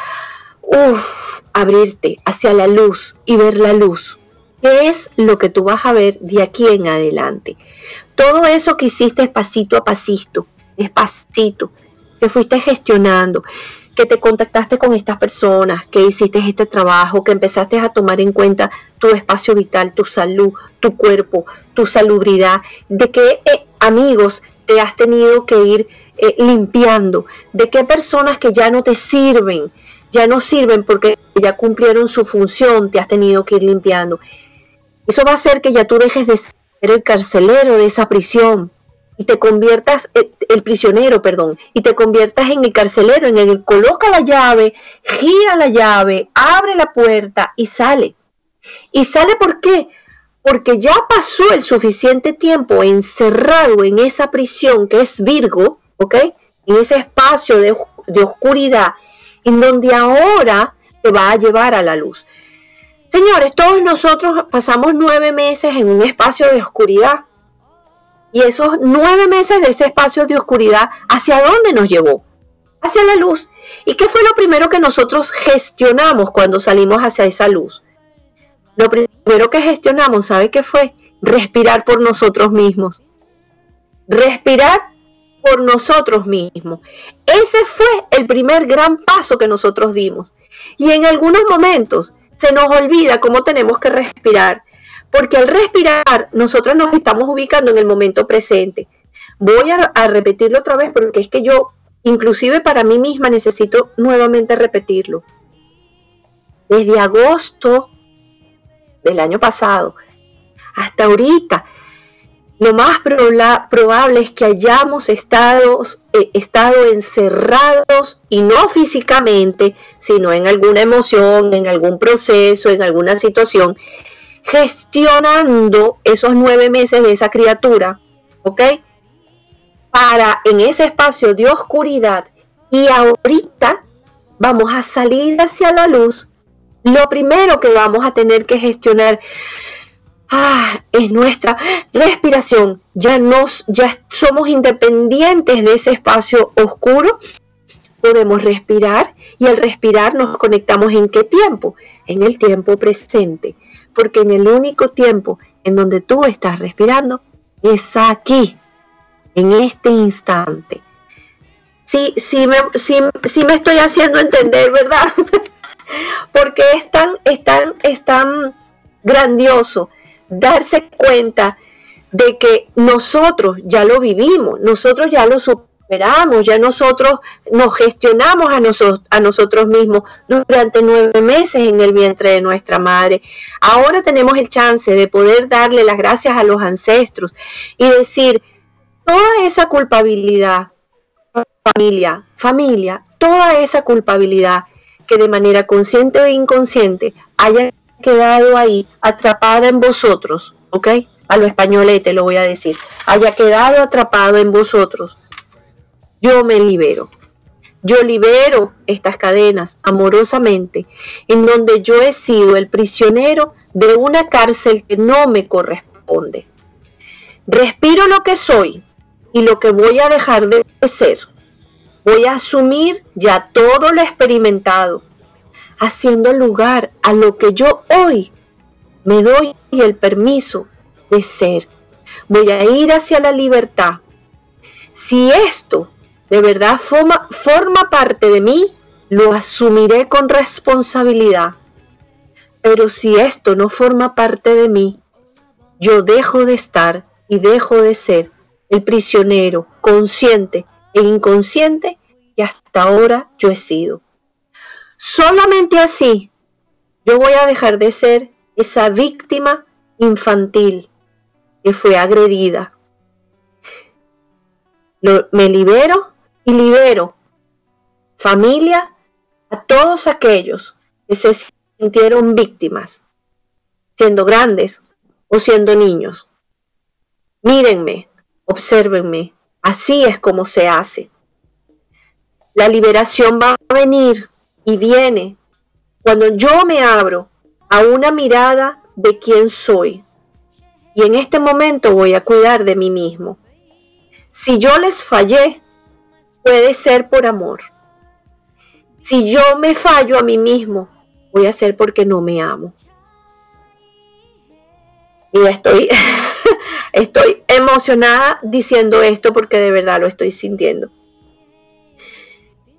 Uf, abrirte hacia la luz y ver la luz. ¿Qué es lo que tú vas a ver de aquí en adelante? Todo eso que hiciste pasito a pasito, despacito, que fuiste gestionando, que te contactaste con estas personas, que hiciste este trabajo, que empezaste a tomar en cuenta tu espacio vital, tu salud, tu cuerpo, tu salubridad, de qué eh, amigos te has tenido que ir eh, limpiando, de qué personas que ya no te sirven, ya no sirven porque ya cumplieron su función, te has tenido que ir limpiando. Eso va a hacer que ya tú dejes de ser el carcelero de esa prisión y te conviertas, eh, el, prisionero, perdón, y te conviertas en el carcelero, en el coloca la llave, gira la llave, abre la puerta y sale. ¿Y sale por qué? Porque ya pasó el suficiente tiempo encerrado en esa prisión que es Virgo, ¿ok? En ese espacio de, de oscuridad en donde ahora te va a llevar a la luz. Señores, todos nosotros pasamos nueve meses en un espacio de oscuridad. Y esos nueve meses de ese espacio de oscuridad, ¿hacia dónde nos llevó? Hacia la luz. ¿Y qué fue lo primero que nosotros gestionamos cuando salimos hacia esa luz? Lo primero que gestionamos, ¿sabe qué fue? Respirar por nosotros mismos. Respirar por nosotros mismos. Ese fue el primer gran paso que nosotros dimos. Y en algunos momentos se nos olvida cómo tenemos que respirar, porque al respirar nosotros nos estamos ubicando en el momento presente. Voy a, a repetirlo otra vez porque es que yo, inclusive para mí misma, necesito nuevamente repetirlo. Desde agosto del año pasado hasta ahorita, lo más probable es que hayamos estado, eh, estado encerrados y no físicamente, sino en alguna emoción, en algún proceso, en alguna situación, gestionando esos nueve meses de esa criatura, ¿ok? Para en ese espacio de oscuridad y ahorita vamos a salir hacia la luz, lo primero que vamos a tener que gestionar ah, es nuestra respiración. Ya nos, ya somos independientes de ese espacio oscuro. Podemos respirar y al respirar nos conectamos en qué tiempo? En el tiempo presente. Porque en el único tiempo en donde tú estás respirando es aquí, en este instante. Sí, sí me, sí, me estoy haciendo entender, ¿verdad? [LAUGHS] Porque es tan, es tan, es tan grandioso darse cuenta de que nosotros ya lo vivimos, nosotros ya lo superamos, ya nosotros nos gestionamos a, nosotros, a nosotros mismos durante nueve meses en el vientre de nuestra madre. Ahora tenemos el chance de poder darle las gracias a los ancestros y decir, toda esa culpabilidad, familia, familia, toda esa culpabilidad que de manera consciente o inconsciente haya quedado ahí atrapada en vosotros, ¿ok? A lo españolete lo voy a decir, haya quedado atrapado en vosotros, yo me libero. Yo libero estas cadenas amorosamente, en donde yo he sido el prisionero de una cárcel que no me corresponde. Respiro lo que soy y lo que voy a dejar de ser. Voy a asumir ya todo lo experimentado haciendo lugar a lo que yo hoy me doy el permiso de ser. Voy a ir hacia la libertad. Si esto de verdad forma, forma parte de mí, lo asumiré con responsabilidad. Pero si esto no forma parte de mí, yo dejo de estar y dejo de ser el prisionero consciente e inconsciente que hasta ahora yo he sido. Solamente así yo voy a dejar de ser esa víctima infantil que fue agredida. me libero y libero familia a todos aquellos que se sintieron víctimas, siendo grandes o siendo niños. Mírenme, obsérvenme, así es como se hace. La liberación va a venir y viene cuando yo me abro a una mirada de quién soy. Y en este momento voy a cuidar de mí mismo. Si yo les fallé, puede ser por amor. Si yo me fallo a mí mismo, voy a ser porque no me amo. Y estoy, [LAUGHS] estoy emocionada diciendo esto porque de verdad lo estoy sintiendo.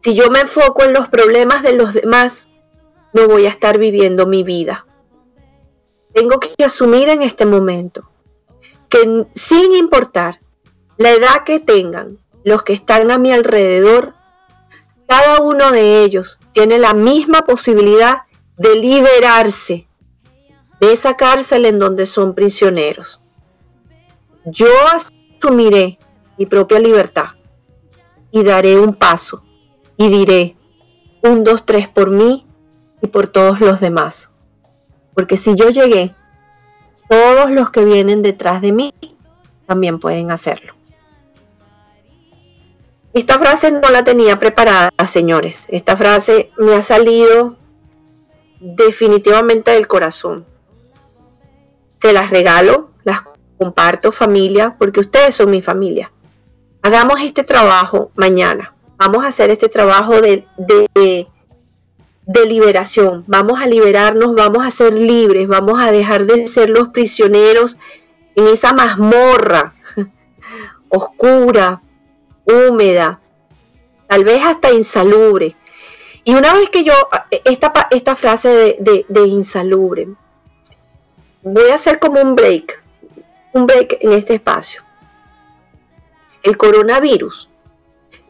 Si yo me enfoco en los problemas de los demás, no voy a estar viviendo mi vida. Tengo que asumir en este momento que sin importar la edad que tengan los que están a mi alrededor, cada uno de ellos tiene la misma posibilidad de liberarse de esa cárcel en donde son prisioneros. Yo asumiré mi propia libertad y daré un paso y diré, un, dos, tres por mí y por todos los demás. Porque si yo llegué, todos los que vienen detrás de mí también pueden hacerlo. Esta frase no la tenía preparada, señores. Esta frase me ha salido definitivamente del corazón. Se las regalo, las comparto familia, porque ustedes son mi familia. Hagamos este trabajo mañana vamos a hacer este trabajo de, de, liberación, vamos a liberarnos, vamos a ser libres, vamos a dejar de ser los prisioneros en esa mazmorra [LAUGHS] oscura, húmeda, tal vez hasta insalubre. Y una vez que yo, esta, esta frase de, de, insalubre, voy a hacer como un break, un break en este espacio. el coronavirus,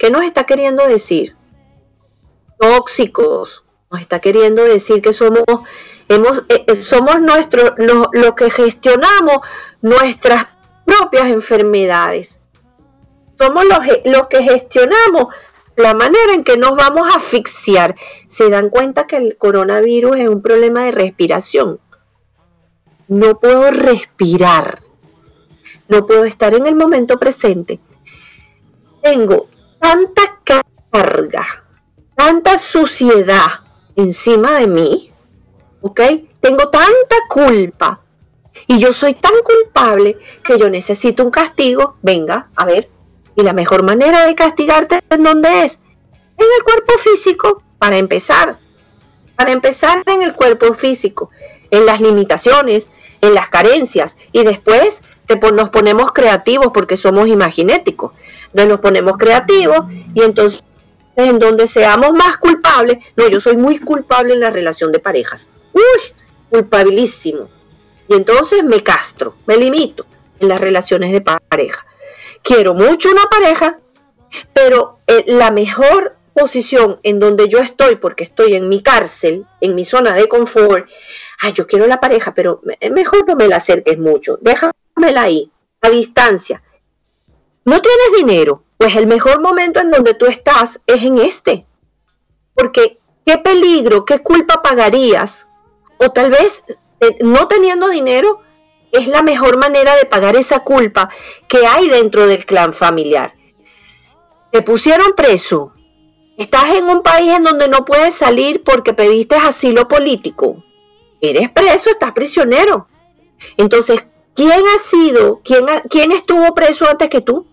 ¿qué nos está queriendo decir? Tóxicos, nos está queriendo decir que somos, hemos, eh, eh, somos nuestros, los que gestionamos nuestras propias enfermedades. Somos los, los que gestionamos la manera en que nos vamos a asfixiar. Se dan cuenta que el coronavirus es un problema de respiración. No puedo respirar. No puedo estar en el momento presente. Tengo tanta carga, tanta suciedad encima de mí, ¿ok? Tengo tanta culpa y yo soy tan culpable que yo necesito un castigo. Venga, a ver, y la mejor manera de castigarte en dónde es? En el cuerpo físico, para empezar. Para empezar en el cuerpo físico, en las limitaciones, en las carencias. Y después nos ponemos creativos porque somos imaginéticos. Entonces nos ponemos creativos y entonces en donde seamos más culpables, no, yo soy muy culpable en la relación de parejas. Uy, culpabilísimo. Y entonces me castro, me limito en las relaciones de pareja quiero mucho una pareja, pero eh, la mejor posición en donde yo estoy, porque estoy en mi cárcel, en mi zona de confort, ay, yo quiero la pareja, pero mejor no me la acerques mucho, déjamela ahí, a distancia. ¿No tienes dinero? Pues el mejor momento en donde tú estás es en este. Porque qué peligro, qué culpa pagarías. O tal vez eh, no teniendo dinero, es la mejor manera de pagar esa culpa que hay dentro del clan familiar. Te pusieron preso. Estás en un país en donde no puedes salir porque pediste asilo político. Eres preso, estás prisionero. Entonces, ¿quién ha sido, quién, quién estuvo preso antes que tú?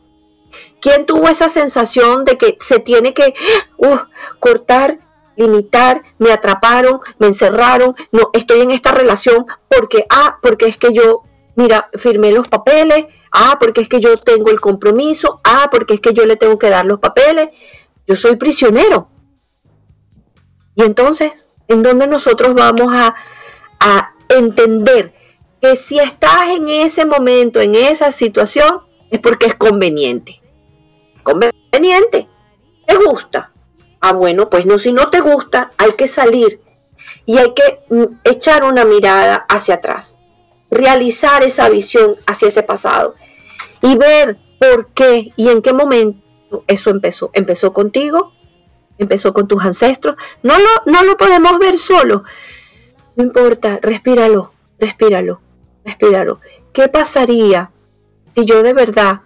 ¿Quién tuvo esa sensación de que se tiene que uh, cortar limitar, me atraparon, me encerraron, no, estoy en esta relación porque, ah, porque es que yo, mira, firmé los papeles, ah, porque es que yo tengo el compromiso, ah, porque es que yo le tengo que dar los papeles, yo soy prisionero. Y entonces, ¿en dónde nosotros vamos a, a entender que si estás en ese momento, en esa situación, es porque es conveniente? Conveniente, te gusta, Ah, bueno, pues no, si no te gusta, hay que salir y hay que mm, echar una mirada hacia atrás, realizar esa visión hacia ese pasado y ver por qué y en qué momento eso empezó. Empezó contigo, empezó con tus ancestros. No lo, no lo podemos ver solo. No importa, respíralo, respíralo, respíralo. ¿Qué pasaría si yo de verdad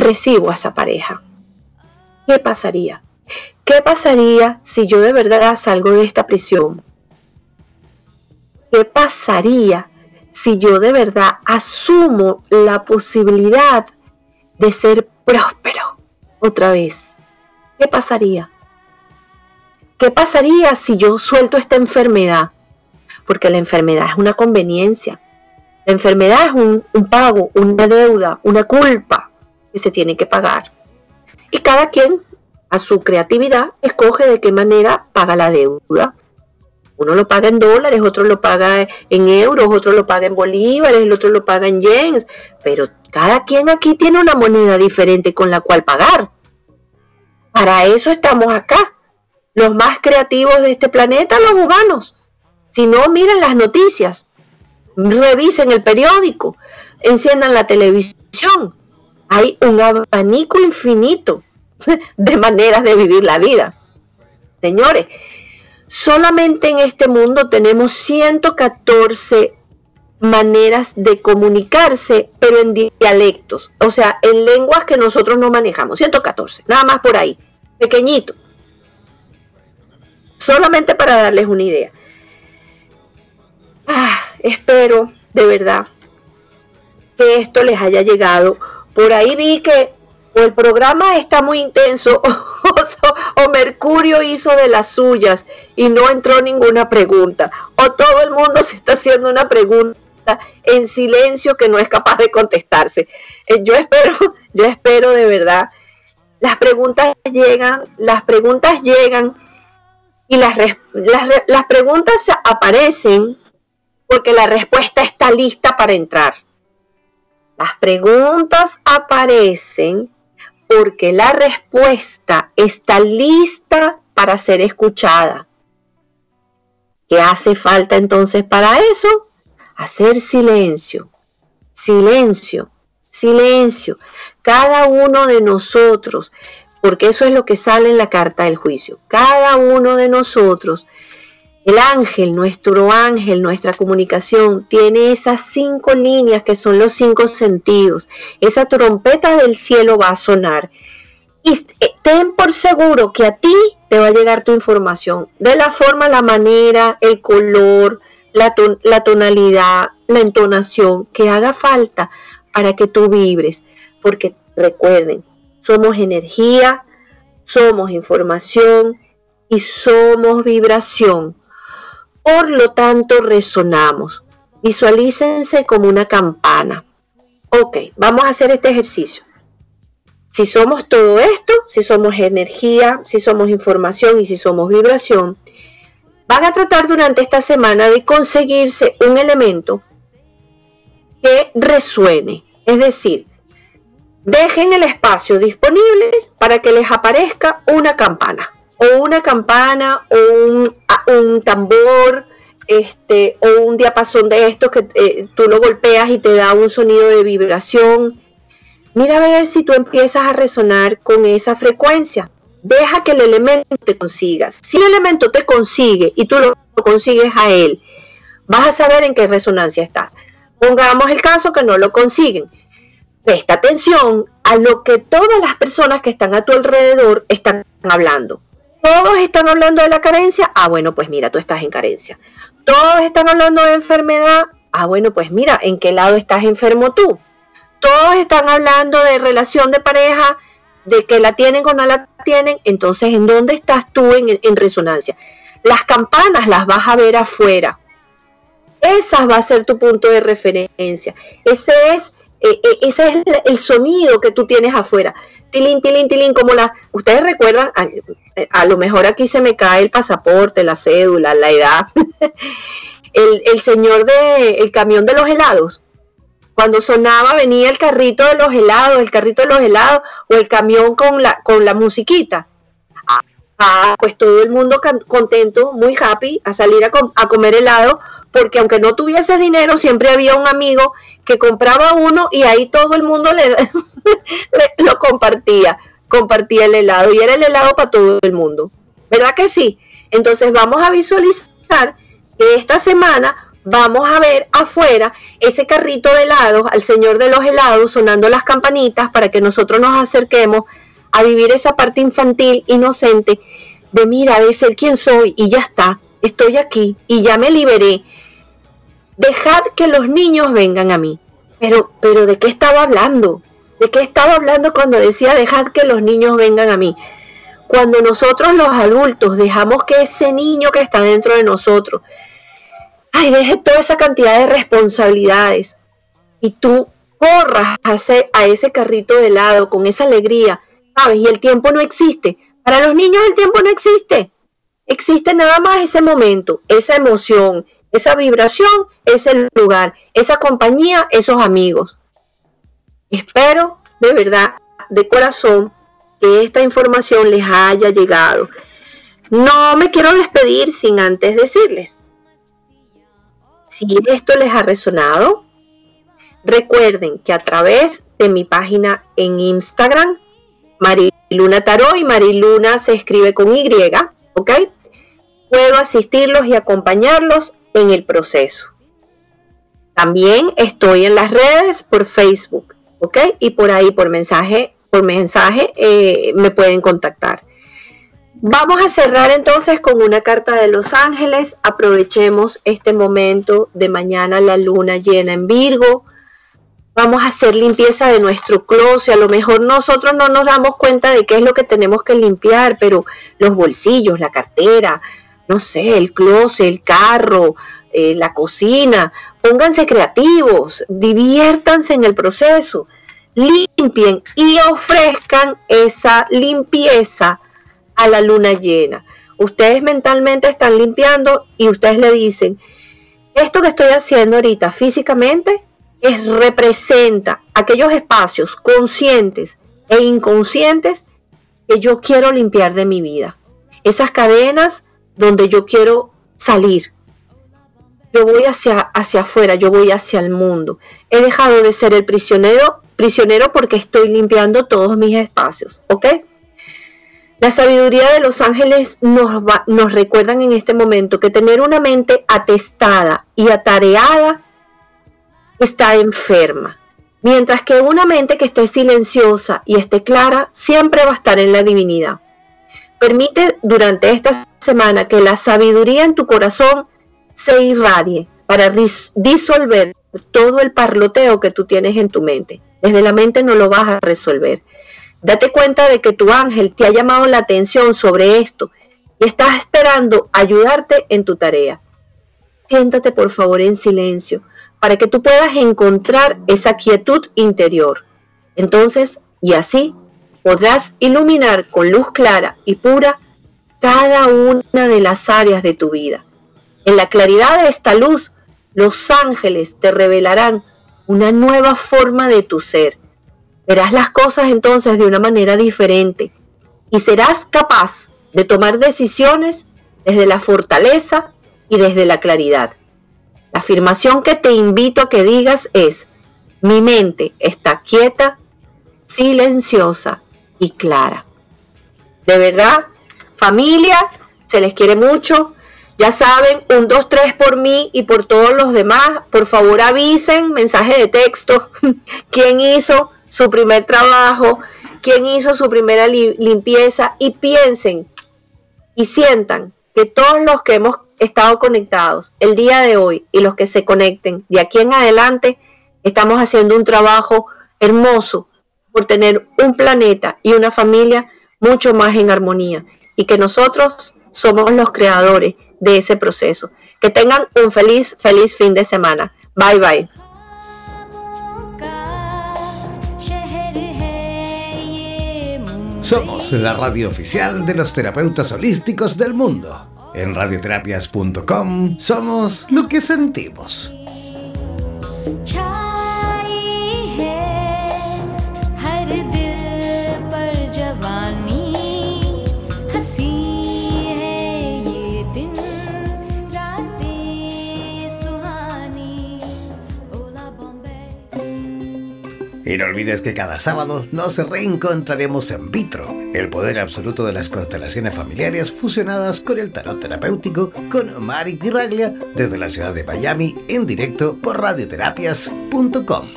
recibo a esa pareja? ¿Qué pasaría? ¿Qué pasaría si yo de verdad salgo de esta prisión? ¿Qué pasaría si yo de verdad asumo la posibilidad de ser próspero otra vez? ¿Qué pasaría? ¿Qué pasaría si yo suelto esta enfermedad? Porque la enfermedad es una conveniencia. La enfermedad es un, un pago, una deuda, una culpa que se tiene que pagar. Y cada quien a su creatividad, escoge de qué manera paga la deuda. Uno lo paga en dólares, otro lo paga en euros, otro lo paga en bolívares, el otro lo paga en yens, pero cada quien aquí tiene una moneda diferente con la cual pagar. Para eso estamos acá, los más creativos de este planeta, los humanos. Si no, miren las noticias, revisen el periódico, enciendan la televisión. Hay un abanico infinito [LAUGHS] de maneras de vivir la vida. Señores, solamente en este mundo tenemos 114 maneras de comunicarse, pero en dialectos, o sea, en lenguas que nosotros no manejamos. 114, nada más por ahí, pequeñito. Solamente para darles una idea. Ah, espero de verdad que esto les haya llegado. Por ahí vi que o el programa está muy intenso [LAUGHS] o, Mercurio hizo de las suyas y no entró ninguna pregunta o todo el mundo [LAUGHS] se está haciendo una pregunta en silencio que no es capaz de contestarse. Eh, yo espero, [LAUGHS] yo espero de verdad. Las preguntas llegan, las preguntas llegan y las, las, las preguntas aparecen porque la respuesta está lista para entrar. Las preguntas aparecen porque la respuesta está lista para ser escuchada. ¿Qué hace falta entonces para eso? Hacer silencio, silencio, silencio. Cada uno de nosotros, porque eso es lo que sale en la carta del juicio, cada uno de nosotros el ángel, nuestro ángel, nuestra comunicación, tiene esas cinco líneas que son los cinco sentidos. Esa trompeta del cielo va a sonar. Y eh, ten por seguro que a ti te va a llegar tu información de la forma, la manera, el color, la, la tonalidad, la entonación que haga falta para que tú vibres. Porque recuerden, somos energía, somos información y somos vibración. Por lo tanto, resonamos. Visualícense como una campana. Ok, vamos a hacer este ejercicio. Si somos todo esto, si somos energía, si somos información y si somos vibración, van a tratar durante esta semana de conseguirse un elemento que resuene. Es decir, dejen el espacio disponible para que les aparezca una campana o una campana o un, un tambor este, o un diapasón de estos que eh, tú lo golpeas y te da un sonido de vibración. Mira a ver si tú empiezas a resonar con esa frecuencia. Deja que el elemento te consiga. Si el elemento te consigue y tú lo consigues a él, vas a saber en qué resonancia estás. Pongamos el caso que no lo consiguen. Presta atención a lo que todas las personas que están a tu alrededor están hablando. Todos están hablando de la carencia. Ah, bueno, pues mira, tú estás en carencia. Todos están hablando de enfermedad. Ah, bueno, pues mira, ¿en qué lado estás enfermo tú? Todos están hablando de relación de pareja, de que la tienen o no la tienen. Entonces, ¿en dónde estás tú en, resonancia? Las campanas las vas a ver afuera. Esa va a ser tu punto de referencia. Ese es, eh, eh, ese es el sonido que tú tienes afuera tilín, tilín, tilín, como la, ustedes recuerdan, a, lo mejor aquí se me cae el pasaporte, la cédula, la edad, [LAUGHS] el, señor de, el camión de los helados, cuando sonaba venía el carrito de los helados, el carrito de los helados, o el camión con la, con la musiquita. Ah, pues todo el mundo contento, muy happy, a salir a, a comer helado, porque aunque no tuviese dinero, siempre había un amigo que compraba uno y ahí todo el mundo le, [LAUGHS] lo compartía, compartía el helado y era el helado para todo el mundo. ¿Verdad que sí? Entonces vamos a visualizar que esta semana vamos a ver afuera ese carrito de helados, al señor de los helados sonando las campanitas para que nosotros nos acerquemos a vivir esa parte infantil, inocente, de mira, de ser quien soy y ya está, estoy aquí y ya me liberé dejad que los niños vengan a mí. Pero, pero ¿de qué estaba hablando? ¿De qué estaba hablando cuando decía dejad que los niños vengan a mí? Cuando nosotros los adultos dejamos que ese niño que está dentro de nosotros, ay, deje toda esa cantidad de responsabilidades y tú corras a, a ese carrito de helado con esa alegría, ¿sabes? Y el tiempo no existe. Para los niños el tiempo no existe. Existe nada más ese momento, esa emoción, esa vibración es el lugar, esa compañía, esos amigos. Espero de verdad, de corazón, que esta información les haya llegado. No me quiero despedir sin antes decirles, si esto les ha resonado, recuerden que a través de mi página en Instagram, Mariluna Tarot y Mariluna se escribe con Y, ¿ok? Puedo asistirlos y acompañarlos en el proceso. También estoy en las redes por Facebook, ¿ok? Y por ahí, por mensaje, por mensaje eh, me pueden contactar. Vamos a cerrar entonces con una carta de los ángeles. Aprovechemos este momento de mañana la luna llena en Virgo. Vamos a hacer limpieza de nuestro closet. A lo mejor nosotros no nos damos cuenta de qué es lo que tenemos que limpiar, pero los bolsillos, la cartera, no sé, el closet, el carro, eh, la cocina. Pónganse creativos, diviértanse en el proceso, limpien y ofrezcan esa limpieza a la luna llena. Ustedes mentalmente están limpiando y ustedes le dicen, esto que estoy haciendo ahorita físicamente es, representa aquellos espacios conscientes e inconscientes que yo quiero limpiar de mi vida. Esas cadenas donde yo quiero salir. Yo voy hacia, hacia afuera, yo voy hacia el mundo. He dejado de ser el prisionero, prisionero porque estoy limpiando todos mis espacios, ¿ok? La sabiduría de los ángeles nos, nos recuerdan en este momento que tener una mente atestada y atareada está enferma, mientras que una mente que esté silenciosa y esté clara siempre va a estar en la divinidad. Permite durante esta semana que la sabiduría en tu corazón se irradie para disolver todo el parloteo que tú tienes en tu mente. Desde la mente no lo vas a resolver. Date cuenta de que tu ángel te ha llamado la atención sobre esto y estás esperando ayudarte en tu tarea. Siéntate por favor en silencio para que tú puedas encontrar esa quietud interior. Entonces, y así, podrás iluminar con luz clara y pura cada una de las áreas de tu vida. En la claridad de esta luz, los ángeles te revelarán una nueva forma de tu ser Verás las cosas entonces de una manera diferente y serás capaz de tomar decisiones desde la fortaleza y desde la claridad. La afirmación que te invito a que digas es, mi mente está quieta, silenciosa y clara. De verdad, familia, se les quiere mucho. Ya saben, un, dos, tres por mí y por todos los demás. Por favor avisen, mensaje de texto, [LAUGHS] quién hizo su primer trabajo, quién hizo su primera limpieza y piensen y sientan que todos los que hemos estado conectados el día de hoy y los que se conecten de aquí en adelante, estamos haciendo un trabajo hermoso por tener un planeta y una familia mucho más en armonía. Y que nosotros somos los creadores de ese proceso. Que tengan un feliz, feliz fin de semana. Bye bye. Somos la radio oficial de los terapeutas holísticos del mundo. En radioterapias.com somos lo que sentimos. Y no olvides que cada sábado nos reencontraremos en Vitro, el poder absoluto de las constelaciones familiares fusionadas con el tarot terapéutico con Mari Piraglia desde la ciudad de Miami en directo por radioterapias.com.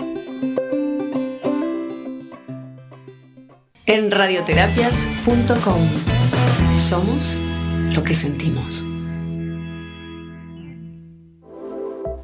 En radioterapias.com somos lo que sentimos.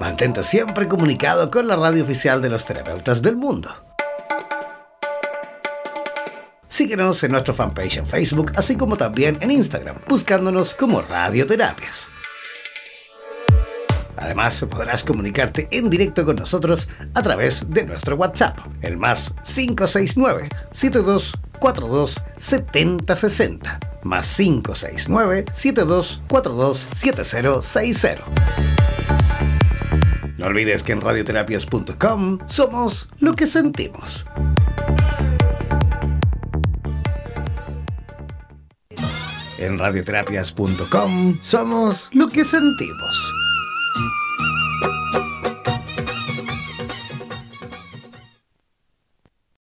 Mantente siempre comunicado con la radio oficial de los terapeutas del mundo. Síguenos en nuestro fanpage en Facebook, así como también en Instagram, buscándonos como Radioterapias. Además, podrás comunicarte en directo con nosotros a través de nuestro WhatsApp, el más 569 7242 7060 más 569 7242 7060. No olvides que en radioterapias.com somos lo que sentimos. En radioterapias.com somos lo que sentimos.